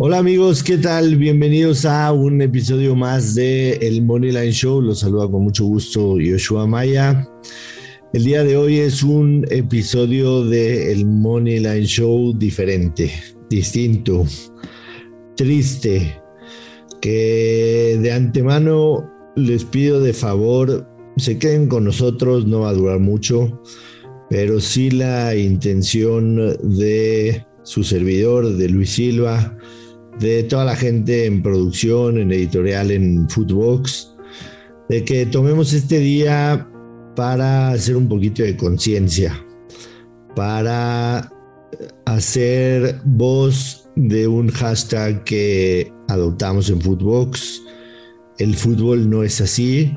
Hola amigos, ¿qué tal? Bienvenidos a un episodio más de El Moneyline Show. Los saluda con mucho gusto Yoshua Maya. El día de hoy es un episodio de El Moneyline Show diferente, distinto, triste, que de antemano les pido de favor se queden con nosotros, no va a durar mucho, pero sí la intención de su servidor, de Luis Silva, de toda la gente en producción, en editorial, en Footbox, de que tomemos este día para hacer un poquito de conciencia, para hacer voz de un hashtag que adoptamos en Footbox. El fútbol no es así.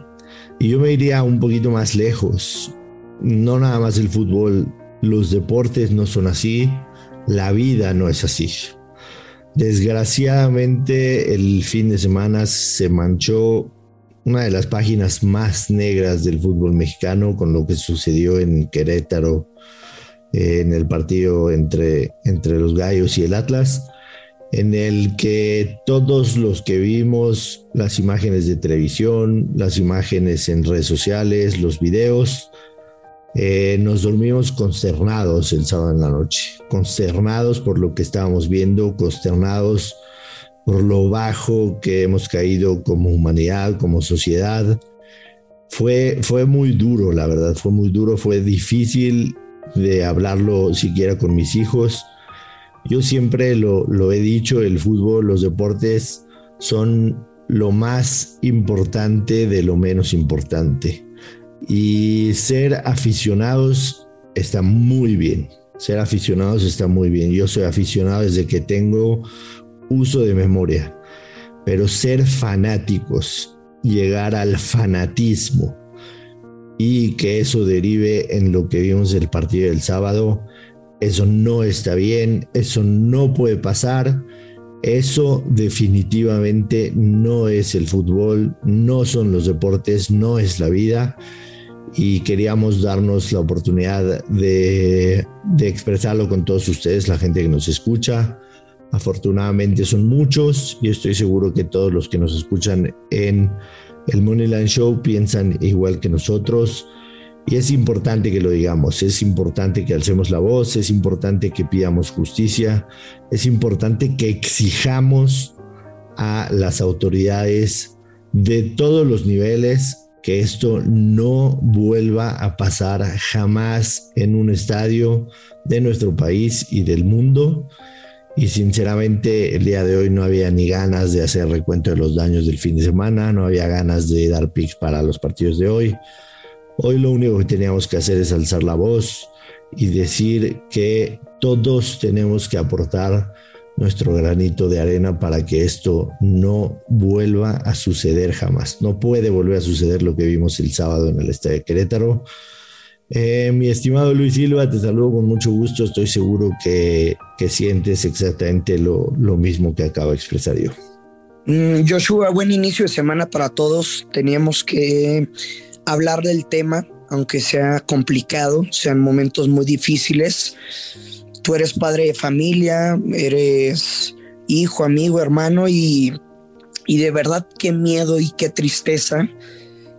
Y yo me iría un poquito más lejos. No nada más el fútbol, los deportes no son así, la vida no es así. Desgraciadamente el fin de semana se manchó una de las páginas más negras del fútbol mexicano con lo que sucedió en Querétaro en el partido entre, entre los Gallos y el Atlas, en el que todos los que vimos las imágenes de televisión, las imágenes en redes sociales, los videos, eh, nos dormimos consternados el sábado en la noche, consternados por lo que estábamos viendo, consternados por lo bajo que hemos caído como humanidad, como sociedad. Fue, fue muy duro, la verdad, fue muy duro, fue difícil de hablarlo siquiera con mis hijos. Yo siempre lo, lo he dicho, el fútbol, los deportes son lo más importante de lo menos importante y ser aficionados está muy bien. Ser aficionados está muy bien. Yo soy aficionado desde que tengo uso de memoria. Pero ser fanáticos, llegar al fanatismo y que eso derive en lo que vimos el partido del sábado, eso no está bien, eso no puede pasar. Eso definitivamente no es el fútbol, no son los deportes, no es la vida y queríamos darnos la oportunidad de, expresarlo con todos ustedes, la gente que nos escucha. Afortunadamente son muchos y estoy seguro que todos los que nos escuchan en el Moneyline Show piensan igual que nosotros. Y es importante que lo digamos, es importante que alcemos la voz, es importante que pidamos justicia, es importante que exijamos a las autoridades de todos los niveles que esto no vuelva a pasar jamás en un estadio de nuestro país y del mundo. Y sinceramente el día de hoy no había ni ganas de hacer recuento de los daños del fin de semana, no había ganas de dar picks para los partidos de hoy. Hoy lo único que teníamos que hacer es alzar la voz y decir que todos tenemos que aportar nuestro granito de arena para que esto no vuelva a suceder jamás. No puede volver a suceder lo que vimos el sábado en el Estadio de Querétaro. Eh, mi estimado Luis Silva, te saludo con mucho gusto. Estoy seguro que, que sientes exactamente lo, lo, mismo que acabo de expresar yo. Mm, Joshua, buen inicio de semana para todos. Teníamos que hablar del tema, aunque sea complicado, sean momentos muy difíciles tú eres padre de familia, eres hijo, amigo, hermano y, y de verdad qué miedo y qué tristeza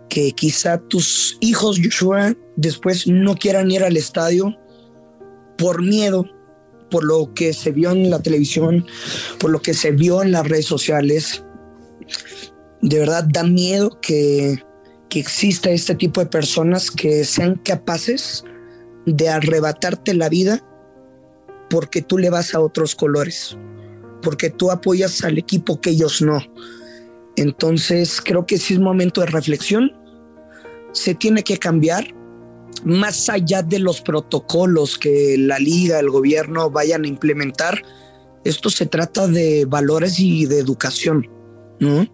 que quizá tus hijos, Joshua, después no quieran ir al estadio por miedo, por lo que se vio en la televisión, por lo que se vio en las redes sociales. De verdad da miedo que, que exista este tipo de personas que sean capaces de arrebatarte la vida porque tú le vas a otros colores, porque tú apoyas al equipo que ellos no. Entonces creo que sí es momento de reflexión. Se tiene que cambiar más allá de los protocolos que la liga, el gobierno vayan a implementar. Esto se trata de valores y de educación, ¿no?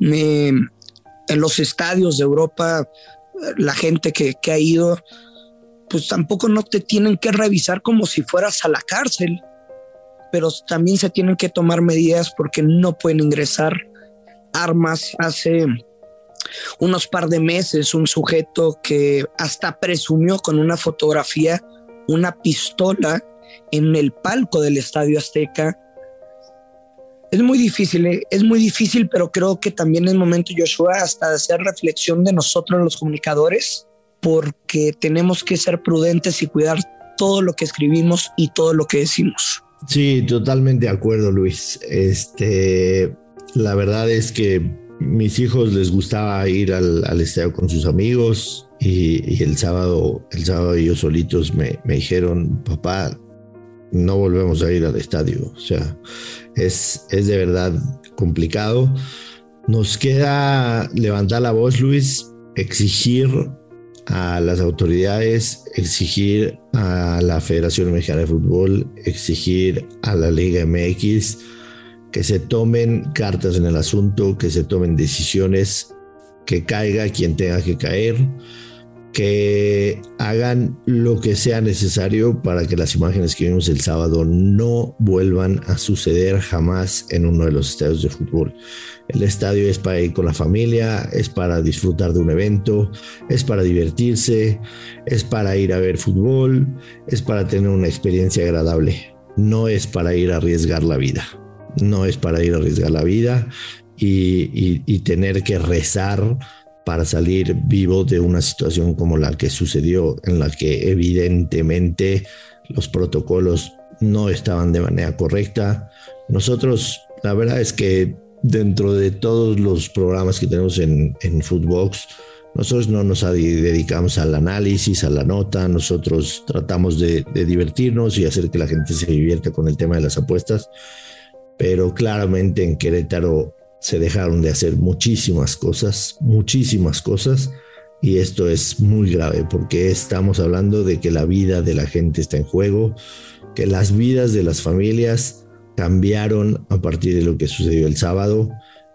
en los estadios de Europa, la gente que, que ha ido pues tampoco no te tienen que revisar como si fueras a la cárcel, pero también se tienen que tomar medidas porque no pueden ingresar armas. Hace unos par de meses un sujeto que hasta presumió con una fotografía una pistola en el palco del Estadio Azteca Es muy difícil, ¿eh? es muy difícil, pero creo que también es momento, Joshua, hasta de hacer reflexión de nosotros los comunicadores, porque tenemos que ser prudentes y cuidar todo lo que escribimos y todo lo que decimos. Sí, totalmente de acuerdo, Luis. Este, la verdad es que mis hijos les gustaba ir al, estadio con sus amigos y, el sábado, el sábado ellos solitos me, me dijeron, papá, no volvemos a ir al estadio. O sea, es, es de verdad complicado. Nos queda levantar la voz, Luis, exigir a las autoridades, exigir a la Federación Mexicana de Fútbol, exigir a la Liga MX que se tomen cartas en el asunto, que se tomen decisiones, que caiga quien tenga que caer que hagan lo que sea necesario para que las imágenes que vimos el sábado no vuelvan a suceder jamás en uno de los estadios de fútbol. El estadio es para ir con la familia, es para disfrutar de un evento, es para divertirse, es para ir a ver fútbol, es para tener una experiencia agradable. No es para ir a arriesgar la vida. No es para ir a arriesgar la vida y, y tener que rezar para salir vivo de una situación como la que sucedió, en la que evidentemente los protocolos no estaban de manera correcta. Nosotros, la verdad es que dentro de todos los programas que tenemos en, en Footbox, nosotros no nos dedicamos al análisis, a la nota, nosotros tratamos de, de divertirnos y hacer que la gente se divierta con el tema de las apuestas, pero claramente en Querétaro se dejaron de hacer muchísimas cosas, muchísimas cosas, y esto es muy grave porque estamos hablando de que la vida de la gente está en juego, que las vidas de las familias cambiaron a partir de lo que sucedió el sábado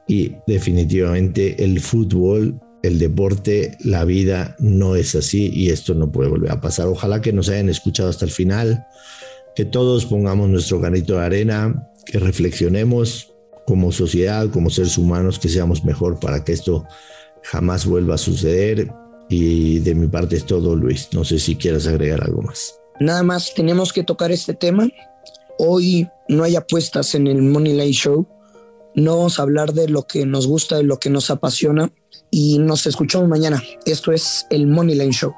y definitivamente el fútbol, el deporte, la vida no es así y esto no puede volver a pasar. Ojalá que nos hayan escuchado hasta el final, que todos pongamos nuestro granito de arena, que reflexionemos, como sociedad, como seres humanos, que seamos mejor para que esto jamás vuelva a suceder. Y de mi parte es todo, Luis. No sé si quieras agregar algo más. Nada más, tenemos que tocar este tema. Hoy no hay apuestas en el Money Line Show. No vamos a hablar de lo que nos gusta, de lo que nos apasiona. Y nos escuchamos mañana. Esto es el Money Line Show.